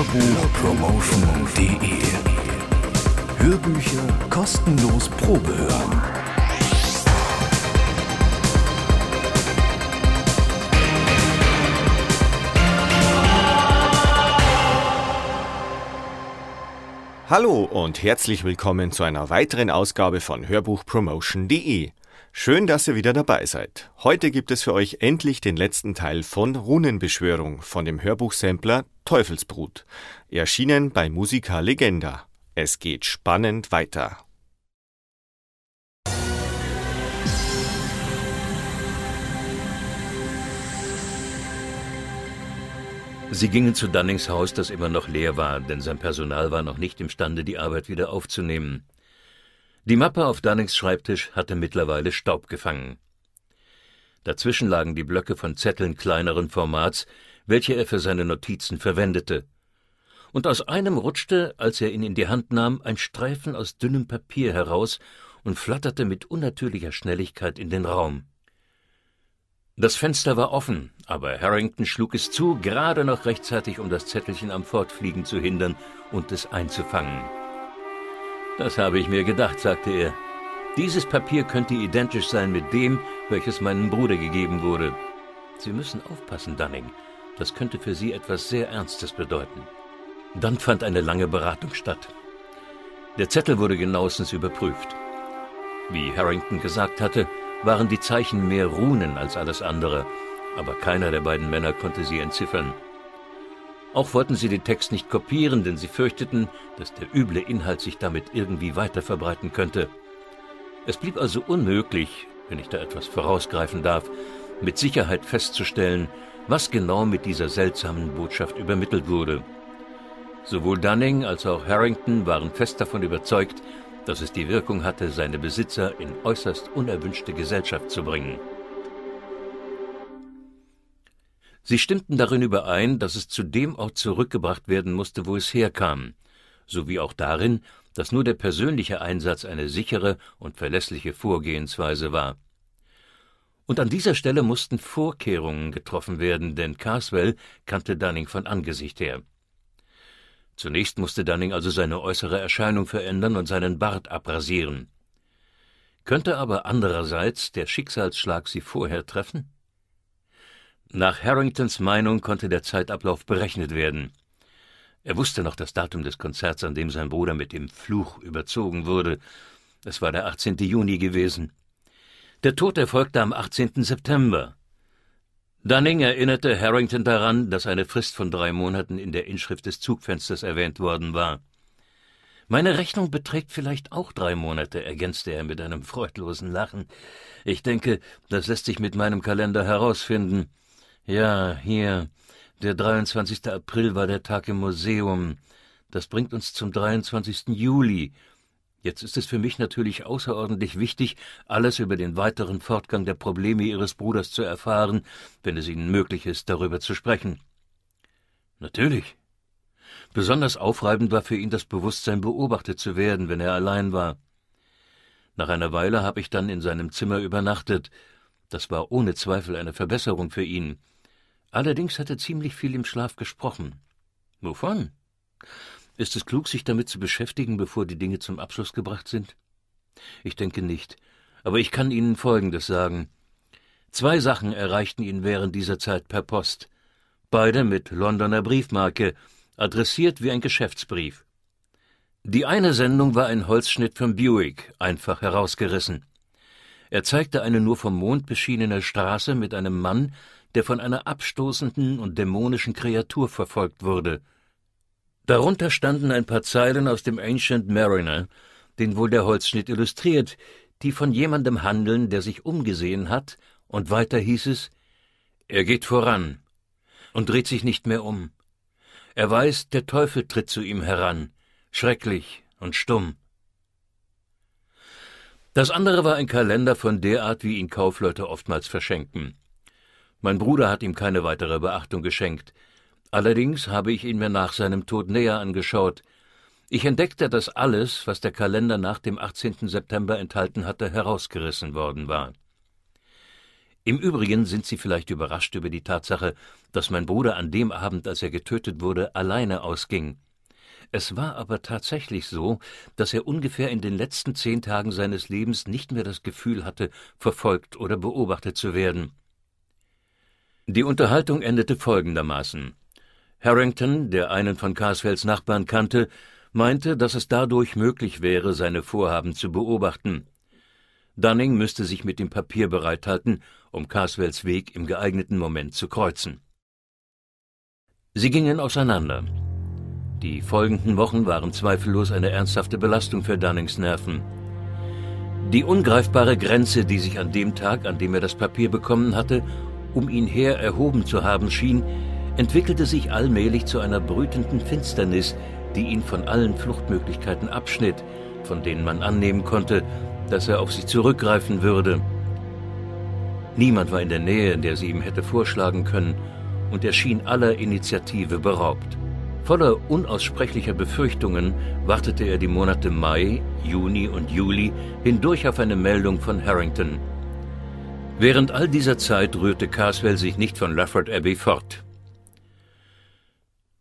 Hörbuchpromotion.de Hörbücher kostenlos Probe hören. Hallo und herzlich willkommen zu einer weiteren Ausgabe von Hörbuchpromotion.de. Schön, dass ihr wieder dabei seid. Heute gibt es für euch endlich den letzten Teil von Runenbeschwörung von dem Hörbuchsampler Teufelsbrut, erschienen bei Musica Legenda. Es geht spannend weiter. Sie gingen zu Dunnings Haus, das immer noch leer war, denn sein Personal war noch nicht imstande, die Arbeit wieder aufzunehmen. Die Mappe auf Dunnings Schreibtisch hatte mittlerweile Staub gefangen. Dazwischen lagen die Blöcke von Zetteln kleineren Formats, welche er für seine Notizen verwendete. Und aus einem rutschte, als er ihn in die Hand nahm, ein Streifen aus dünnem Papier heraus und flatterte mit unnatürlicher Schnelligkeit in den Raum. Das Fenster war offen, aber Harrington schlug es zu, gerade noch rechtzeitig, um das Zettelchen am Fortfliegen zu hindern und es einzufangen. Das habe ich mir gedacht, sagte er. Dieses Papier könnte identisch sein mit dem, welches meinem Bruder gegeben wurde. Sie müssen aufpassen, Dunning. Das könnte für Sie etwas sehr Ernstes bedeuten. Dann fand eine lange Beratung statt. Der Zettel wurde genauestens überprüft. Wie Harrington gesagt hatte, waren die Zeichen mehr Runen als alles andere, aber keiner der beiden Männer konnte sie entziffern. Auch wollten sie den Text nicht kopieren, denn sie fürchteten, dass der üble Inhalt sich damit irgendwie weiter verbreiten könnte. Es blieb also unmöglich, wenn ich da etwas vorausgreifen darf, mit Sicherheit festzustellen, was genau mit dieser seltsamen Botschaft übermittelt wurde. Sowohl Dunning als auch Harrington waren fest davon überzeugt, dass es die Wirkung hatte, seine Besitzer in äußerst unerwünschte Gesellschaft zu bringen. Sie stimmten darin überein, dass es zu dem Ort zurückgebracht werden musste, wo es herkam, sowie auch darin, dass nur der persönliche Einsatz eine sichere und verlässliche Vorgehensweise war. Und an dieser Stelle mussten Vorkehrungen getroffen werden, denn Carswell kannte Dunning von Angesicht her. Zunächst musste Dunning also seine äußere Erscheinung verändern und seinen Bart abrasieren. Könnte aber andererseits der Schicksalsschlag sie vorher treffen? Nach Harringtons Meinung konnte der Zeitablauf berechnet werden. Er wusste noch das Datum des Konzerts, an dem sein Bruder mit dem Fluch überzogen wurde. Es war der 18. Juni gewesen. Der Tod erfolgte am 18. September. Dunning erinnerte Harrington daran, dass eine Frist von drei Monaten in der Inschrift des Zugfensters erwähnt worden war. Meine Rechnung beträgt vielleicht auch drei Monate, ergänzte er mit einem freudlosen Lachen. Ich denke, das lässt sich mit meinem Kalender herausfinden. Ja, hier. Der 23. April war der Tag im Museum. Das bringt uns zum 23. Juli. Jetzt ist es für mich natürlich außerordentlich wichtig, alles über den weiteren Fortgang der Probleme Ihres Bruders zu erfahren, wenn es Ihnen möglich ist, darüber zu sprechen. Natürlich. Besonders aufreibend war für ihn das Bewusstsein, beobachtet zu werden, wenn er allein war. Nach einer Weile habe ich dann in seinem Zimmer übernachtet. Das war ohne Zweifel eine Verbesserung für ihn. Allerdings hat er ziemlich viel im Schlaf gesprochen. Wovon? Ist es klug, sich damit zu beschäftigen, bevor die Dinge zum Abschluss gebracht sind? Ich denke nicht. Aber ich kann Ihnen Folgendes sagen. Zwei Sachen erreichten ihn während dieser Zeit per Post. Beide mit Londoner Briefmarke, adressiert wie ein Geschäftsbrief. Die eine Sendung war ein Holzschnitt von Buick, einfach herausgerissen. Er zeigte eine nur vom Mond beschienene Straße mit einem Mann, der von einer abstoßenden und dämonischen Kreatur verfolgt wurde. Darunter standen ein paar Zeilen aus dem Ancient Mariner, den wohl der Holzschnitt illustriert, die von jemandem handeln, der sich umgesehen hat, und weiter hieß es Er geht voran und dreht sich nicht mehr um. Er weiß, der Teufel tritt zu ihm heran, schrecklich und stumm. Das andere war ein Kalender von der Art, wie ihn Kaufleute oftmals verschenken. Mein Bruder hat ihm keine weitere Beachtung geschenkt. Allerdings habe ich ihn mir nach seinem Tod näher angeschaut. Ich entdeckte, dass alles, was der Kalender nach dem 18. September enthalten hatte, herausgerissen worden war. Im Übrigen sind Sie vielleicht überrascht über die Tatsache, dass mein Bruder an dem Abend, als er getötet wurde, alleine ausging. Es war aber tatsächlich so, dass er ungefähr in den letzten zehn Tagen seines Lebens nicht mehr das Gefühl hatte, verfolgt oder beobachtet zu werden. Die Unterhaltung endete folgendermaßen. Harrington, der einen von Carswells Nachbarn kannte, meinte, dass es dadurch möglich wäre, seine Vorhaben zu beobachten. Dunning müsste sich mit dem Papier bereithalten, um Carswells Weg im geeigneten Moment zu kreuzen. Sie gingen auseinander. Die folgenden Wochen waren zweifellos eine ernsthafte Belastung für Dunnings Nerven. Die ungreifbare Grenze, die sich an dem Tag, an dem er das Papier bekommen hatte, um ihn her erhoben zu haben schien, entwickelte sich allmählich zu einer brütenden Finsternis, die ihn von allen Fluchtmöglichkeiten abschnitt, von denen man annehmen konnte, dass er auf sie zurückgreifen würde. Niemand war in der Nähe, der sie ihm hätte vorschlagen können, und er schien aller Initiative beraubt. Voller unaussprechlicher Befürchtungen wartete er die Monate Mai, Juni und Juli hindurch auf eine Meldung von Harrington. Während all dieser Zeit rührte Carswell sich nicht von Lafford Abbey fort.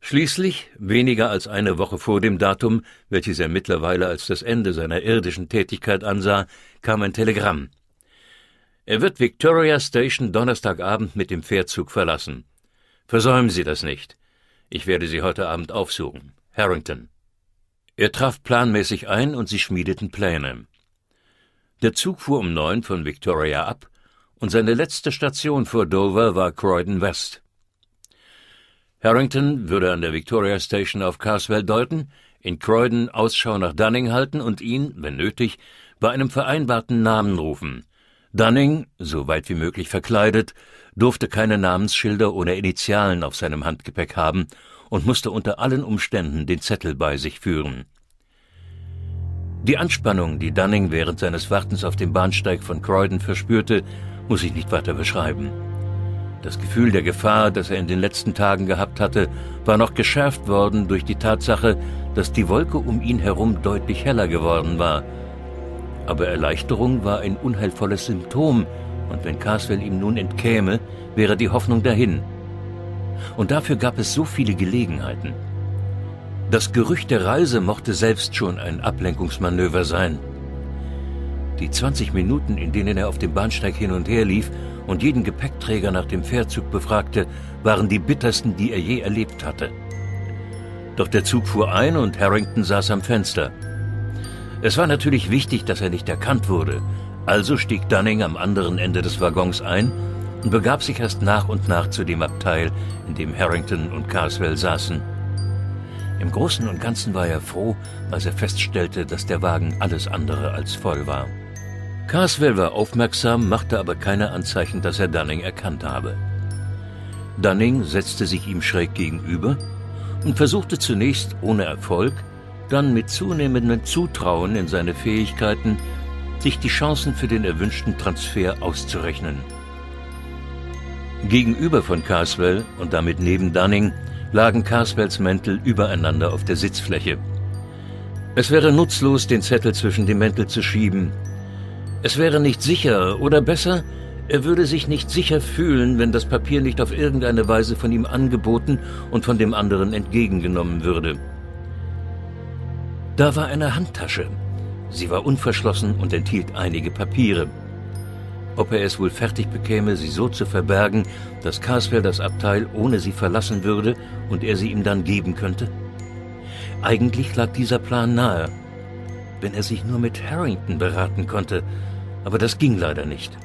Schließlich, weniger als eine Woche vor dem Datum, welches er mittlerweile als das Ende seiner irdischen Tätigkeit ansah, kam ein Telegramm. Er wird Victoria Station Donnerstagabend mit dem Pferdzug verlassen. Versäumen Sie das nicht. Ich werde Sie heute Abend aufsuchen. Harrington. Er traf planmäßig ein und sie schmiedeten Pläne. Der Zug fuhr um neun von Victoria ab und seine letzte Station vor Dover war Croydon West. Harrington würde an der Victoria Station auf Carswell deuten, in Croydon Ausschau nach Dunning halten und ihn, wenn nötig, bei einem vereinbarten Namen rufen. Dunning, so weit wie möglich verkleidet, durfte keine Namensschilder oder Initialen auf seinem Handgepäck haben und musste unter allen Umständen den Zettel bei sich führen. Die Anspannung, die Dunning während seines Wartens auf dem Bahnsteig von Croydon verspürte, muss ich nicht weiter beschreiben. Das Gefühl der Gefahr, das er in den letzten Tagen gehabt hatte, war noch geschärft worden durch die Tatsache, dass die Wolke um ihn herum deutlich heller geworden war. Aber Erleichterung war ein unheilvolles Symptom, und wenn Carswell ihm nun entkäme, wäre die Hoffnung dahin. Und dafür gab es so viele Gelegenheiten. Das Gerücht der Reise mochte selbst schon ein Ablenkungsmanöver sein. Die 20 Minuten, in denen er auf dem Bahnsteig hin und her lief und jeden Gepäckträger nach dem Fährzug befragte, waren die bittersten, die er je erlebt hatte. Doch der Zug fuhr ein und Harrington saß am Fenster. Es war natürlich wichtig, dass er nicht erkannt wurde, also stieg Dunning am anderen Ende des Waggons ein und begab sich erst nach und nach zu dem Abteil, in dem Harrington und Carswell saßen. Im Großen und Ganzen war er froh, als er feststellte, dass der Wagen alles andere als voll war. Carswell war aufmerksam, machte aber keine Anzeichen, dass er Dunning erkannt habe. Dunning setzte sich ihm schräg gegenüber und versuchte zunächst ohne Erfolg, dann mit zunehmendem Zutrauen in seine Fähigkeiten sich die Chancen für den erwünschten Transfer auszurechnen. Gegenüber von Carswell und damit neben Dunning lagen Carswells Mäntel übereinander auf der Sitzfläche. Es wäre nutzlos, den Zettel zwischen die Mäntel zu schieben. Es wäre nicht sicher, oder besser, er würde sich nicht sicher fühlen, wenn das Papier nicht auf irgendeine Weise von ihm angeboten und von dem anderen entgegengenommen würde. Da war eine Handtasche, Sie war unverschlossen und enthielt einige Papiere. Ob er es wohl fertig bekäme, sie so zu verbergen, dass Carswell das Abteil ohne sie verlassen würde und er sie ihm dann geben könnte? Eigentlich lag dieser Plan nahe, wenn er sich nur mit Harrington beraten konnte, aber das ging leider nicht.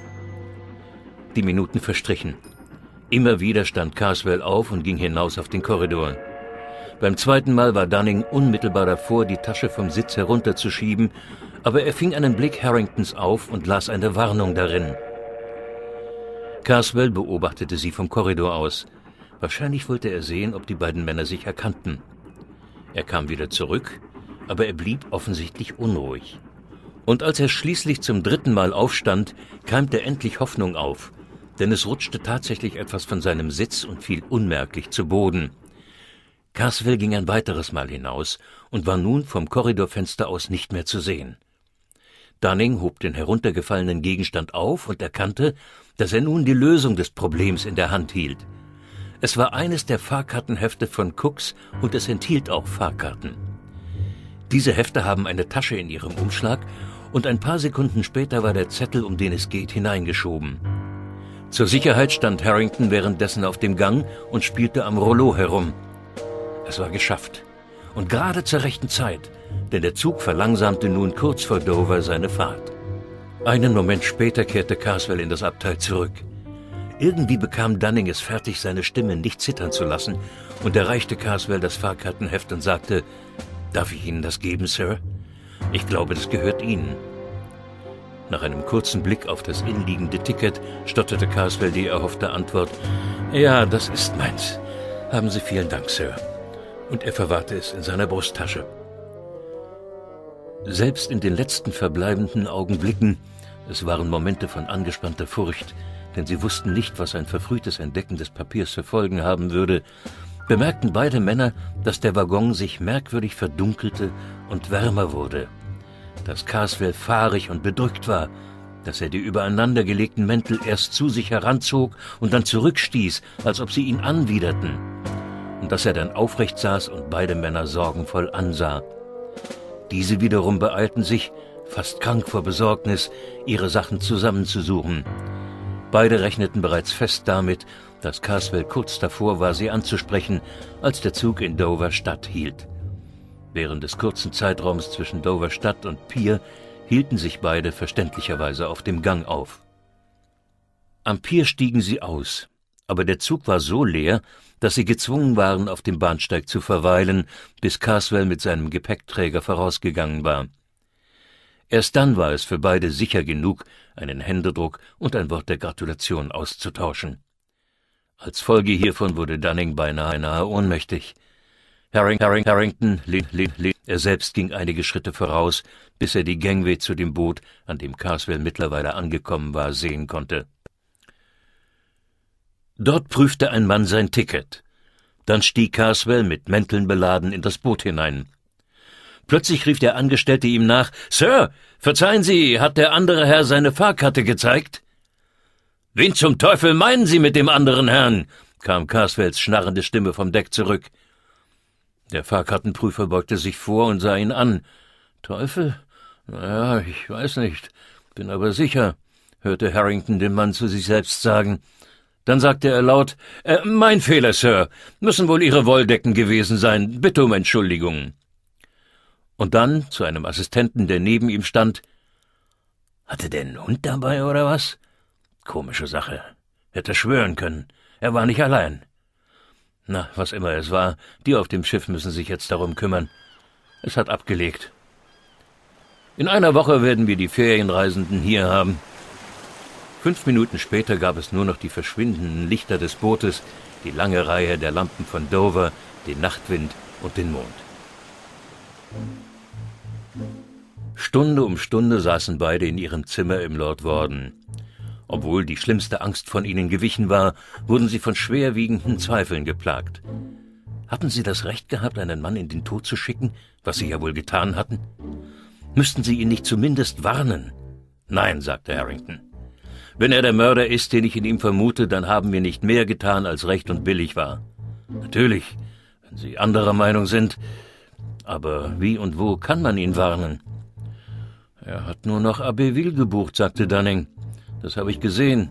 Die Minuten verstrichen. Immer wieder stand Carswell auf und ging hinaus auf den Korridor. Beim zweiten Mal war Dunning unmittelbar davor, die Tasche vom Sitz herunterzuschieben, aber er fing einen Blick Harringtons auf und las eine Warnung darin. Carswell beobachtete sie vom Korridor aus. Wahrscheinlich wollte er sehen, ob die beiden Männer sich erkannten. Er kam wieder zurück, aber er blieb offensichtlich unruhig. Und als er schließlich zum dritten Mal aufstand, keimte endlich Hoffnung auf, denn es rutschte tatsächlich etwas von seinem Sitz und fiel unmerklich zu Boden. Carswell ging ein weiteres Mal hinaus und war nun vom Korridorfenster aus nicht mehr zu sehen. Dunning hob den heruntergefallenen Gegenstand auf und erkannte, dass er nun die Lösung des Problems in der Hand hielt. Es war eines der Fahrkartenhefte von Cooks und es enthielt auch Fahrkarten. Diese Hefte haben eine Tasche in ihrem Umschlag und ein paar Sekunden später war der Zettel, um den es geht, hineingeschoben. Zur Sicherheit stand Harrington währenddessen auf dem Gang und spielte am Rollo herum. Es war geschafft. Und gerade zur rechten Zeit, denn der Zug verlangsamte nun kurz vor Dover seine Fahrt. Einen Moment später kehrte Carswell in das Abteil zurück. Irgendwie bekam Dunning es fertig, seine Stimme nicht zittern zu lassen, und erreichte Carswell das Fahrkartenheft und sagte, Darf ich Ihnen das geben, Sir? Ich glaube, das gehört Ihnen. Nach einem kurzen Blick auf das innenliegende Ticket stotterte Carswell die erhoffte Antwort, Ja, das ist meins. Haben Sie vielen Dank, Sir. Und er verwahrte es in seiner Brusttasche. Selbst in den letzten verbleibenden Augenblicken, es waren Momente von angespannter Furcht, denn sie wussten nicht, was ein verfrühtes Entdecken des Papiers für Folgen haben würde, bemerkten beide Männer, dass der Waggon sich merkwürdig verdunkelte und wärmer wurde, dass Carswell fahrig und bedrückt war, dass er die übereinandergelegten Mäntel erst zu sich heranzog und dann zurückstieß, als ob sie ihn anwiderten, dass er dann aufrecht saß und beide Männer sorgenvoll ansah. Diese wiederum beeilten sich, fast krank vor Besorgnis, ihre Sachen zusammenzusuchen. Beide rechneten bereits fest damit, dass Carswell kurz davor war, sie anzusprechen, als der Zug in Dover Stadt hielt. Während des kurzen Zeitraums zwischen Dover Stadt und Pier hielten sich beide verständlicherweise auf dem Gang auf. Am Pier stiegen sie aus, aber der Zug war so leer, dass sie gezwungen waren, auf dem Bahnsteig zu verweilen, bis Carswell mit seinem Gepäckträger vorausgegangen war. Erst dann war es für beide sicher genug, einen Händedruck und ein Wort der Gratulation auszutauschen. Als Folge hiervon wurde Dunning beinahe nahe ohnmächtig. Harring, Harring, Harrington, Lin, Lin, Lin. Er selbst ging einige Schritte voraus, bis er die Gangway zu dem Boot, an dem Carswell mittlerweile angekommen war, sehen konnte. Dort prüfte ein Mann sein Ticket. Dann stieg Carswell mit Mänteln beladen in das Boot hinein. Plötzlich rief der Angestellte ihm nach Sir, verzeihen Sie, hat der andere Herr seine Fahrkarte gezeigt? Wen zum Teufel meinen Sie mit dem anderen Herrn? kam Carswells schnarrende Stimme vom Deck zurück. Der Fahrkartenprüfer beugte sich vor und sah ihn an. Teufel? Na ja, ich weiß nicht, bin aber sicher, hörte Harrington den Mann zu sich selbst sagen. Dann sagte er laut, äh, mein Fehler, Sir, müssen wohl Ihre Wolldecken gewesen sein, bitte um Entschuldigung. Und dann zu einem Assistenten, der neben ihm stand, hatte der einen Hund dabei oder was? Komische Sache. Hätte schwören können. Er war nicht allein. Na, was immer es war, die auf dem Schiff müssen sich jetzt darum kümmern. Es hat abgelegt. In einer Woche werden wir die Ferienreisenden hier haben. Fünf Minuten später gab es nur noch die verschwindenden Lichter des Bootes, die lange Reihe der Lampen von Dover, den Nachtwind und den Mond. Stunde um Stunde saßen beide in ihrem Zimmer im Lord Warden. Obwohl die schlimmste Angst von ihnen gewichen war, wurden sie von schwerwiegenden Zweifeln geplagt. Hatten sie das Recht gehabt, einen Mann in den Tod zu schicken, was sie ja wohl getan hatten? Müssten sie ihn nicht zumindest warnen? Nein, sagte Harrington. Wenn er der Mörder ist, den ich in ihm vermute, dann haben wir nicht mehr getan, als recht und billig war. Natürlich, wenn Sie anderer Meinung sind, aber wie und wo kann man ihn warnen? Er hat nur noch Abbeville gebucht, sagte Dunning. Das habe ich gesehen.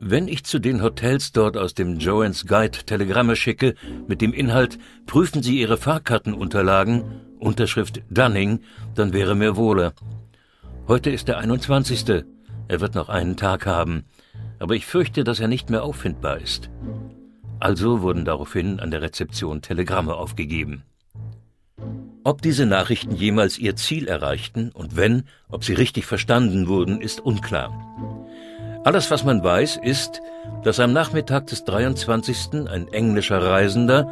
Wenn ich zu den Hotels dort aus dem Joan's Guide Telegramme schicke, mit dem Inhalt, prüfen Sie Ihre Fahrkartenunterlagen, Unterschrift Dunning, dann wäre mir wohler. Heute ist der 21. Er wird noch einen Tag haben, aber ich fürchte, dass er nicht mehr auffindbar ist. Also wurden daraufhin an der Rezeption Telegramme aufgegeben. Ob diese Nachrichten jemals ihr Ziel erreichten und wenn, ob sie richtig verstanden wurden, ist unklar. Alles, was man weiß, ist, dass am Nachmittag des 23. ein englischer Reisender,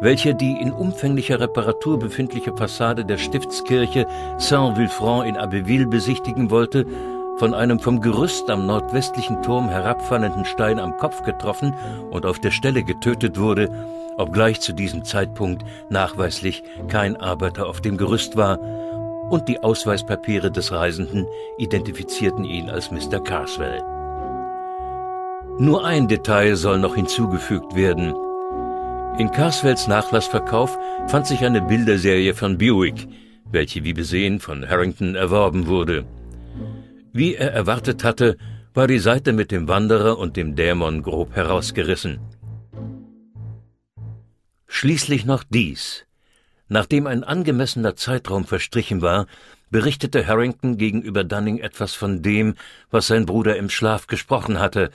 welcher die in umfänglicher Reparatur befindliche Fassade der Stiftskirche Saint-Vulfranc in Abbeville besichtigen wollte, von einem vom Gerüst am nordwestlichen Turm herabfallenden Stein am Kopf getroffen und auf der Stelle getötet wurde, obgleich zu diesem Zeitpunkt nachweislich kein Arbeiter auf dem Gerüst war und die Ausweispapiere des Reisenden identifizierten ihn als Mr. Carswell. Nur ein Detail soll noch hinzugefügt werden. In Carswells Nachlassverkauf fand sich eine Bilderserie von Buick, welche wie besehen von Harrington erworben wurde. Wie er erwartet hatte, war die Seite mit dem Wanderer und dem Dämon grob herausgerissen. Schließlich noch dies. Nachdem ein angemessener Zeitraum verstrichen war, berichtete Harrington gegenüber Dunning etwas von dem, was sein Bruder im Schlaf gesprochen hatte,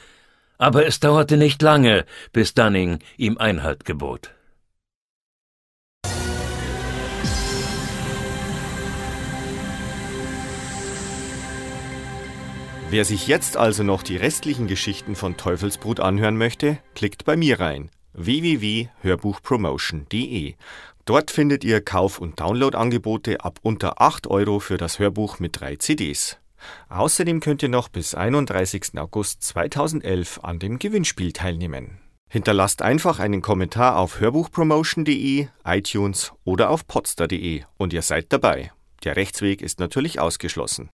aber es dauerte nicht lange, bis Dunning ihm Einhalt gebot. Wer sich jetzt also noch die restlichen Geschichten von Teufelsbrut anhören möchte, klickt bei mir rein www.hörbuchpromotion.de. Dort findet ihr Kauf- und Downloadangebote ab unter 8 Euro für das Hörbuch mit drei CDs. Außerdem könnt ihr noch bis 31. August 2011 an dem Gewinnspiel teilnehmen. Hinterlasst einfach einen Kommentar auf hörbuchpromotion.de, iTunes oder auf podster.de und ihr seid dabei. Der Rechtsweg ist natürlich ausgeschlossen.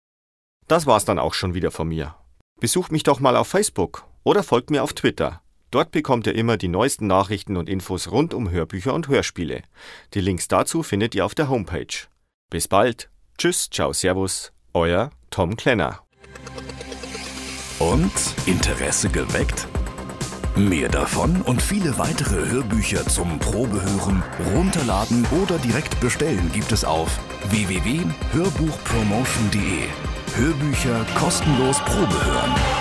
Das war's dann auch schon wieder von mir. Besucht mich doch mal auf Facebook oder folgt mir auf Twitter. Dort bekommt ihr immer die neuesten Nachrichten und Infos rund um Hörbücher und Hörspiele. Die Links dazu findet ihr auf der Homepage. Bis bald. Tschüss, ciao, servus. Euer Tom Klenner. Und Interesse geweckt? Mehr davon und viele weitere Hörbücher zum Probehören, runterladen oder direkt bestellen gibt es auf www.hörbuchpromotion.de. Hörbücher kostenlos Probe hören.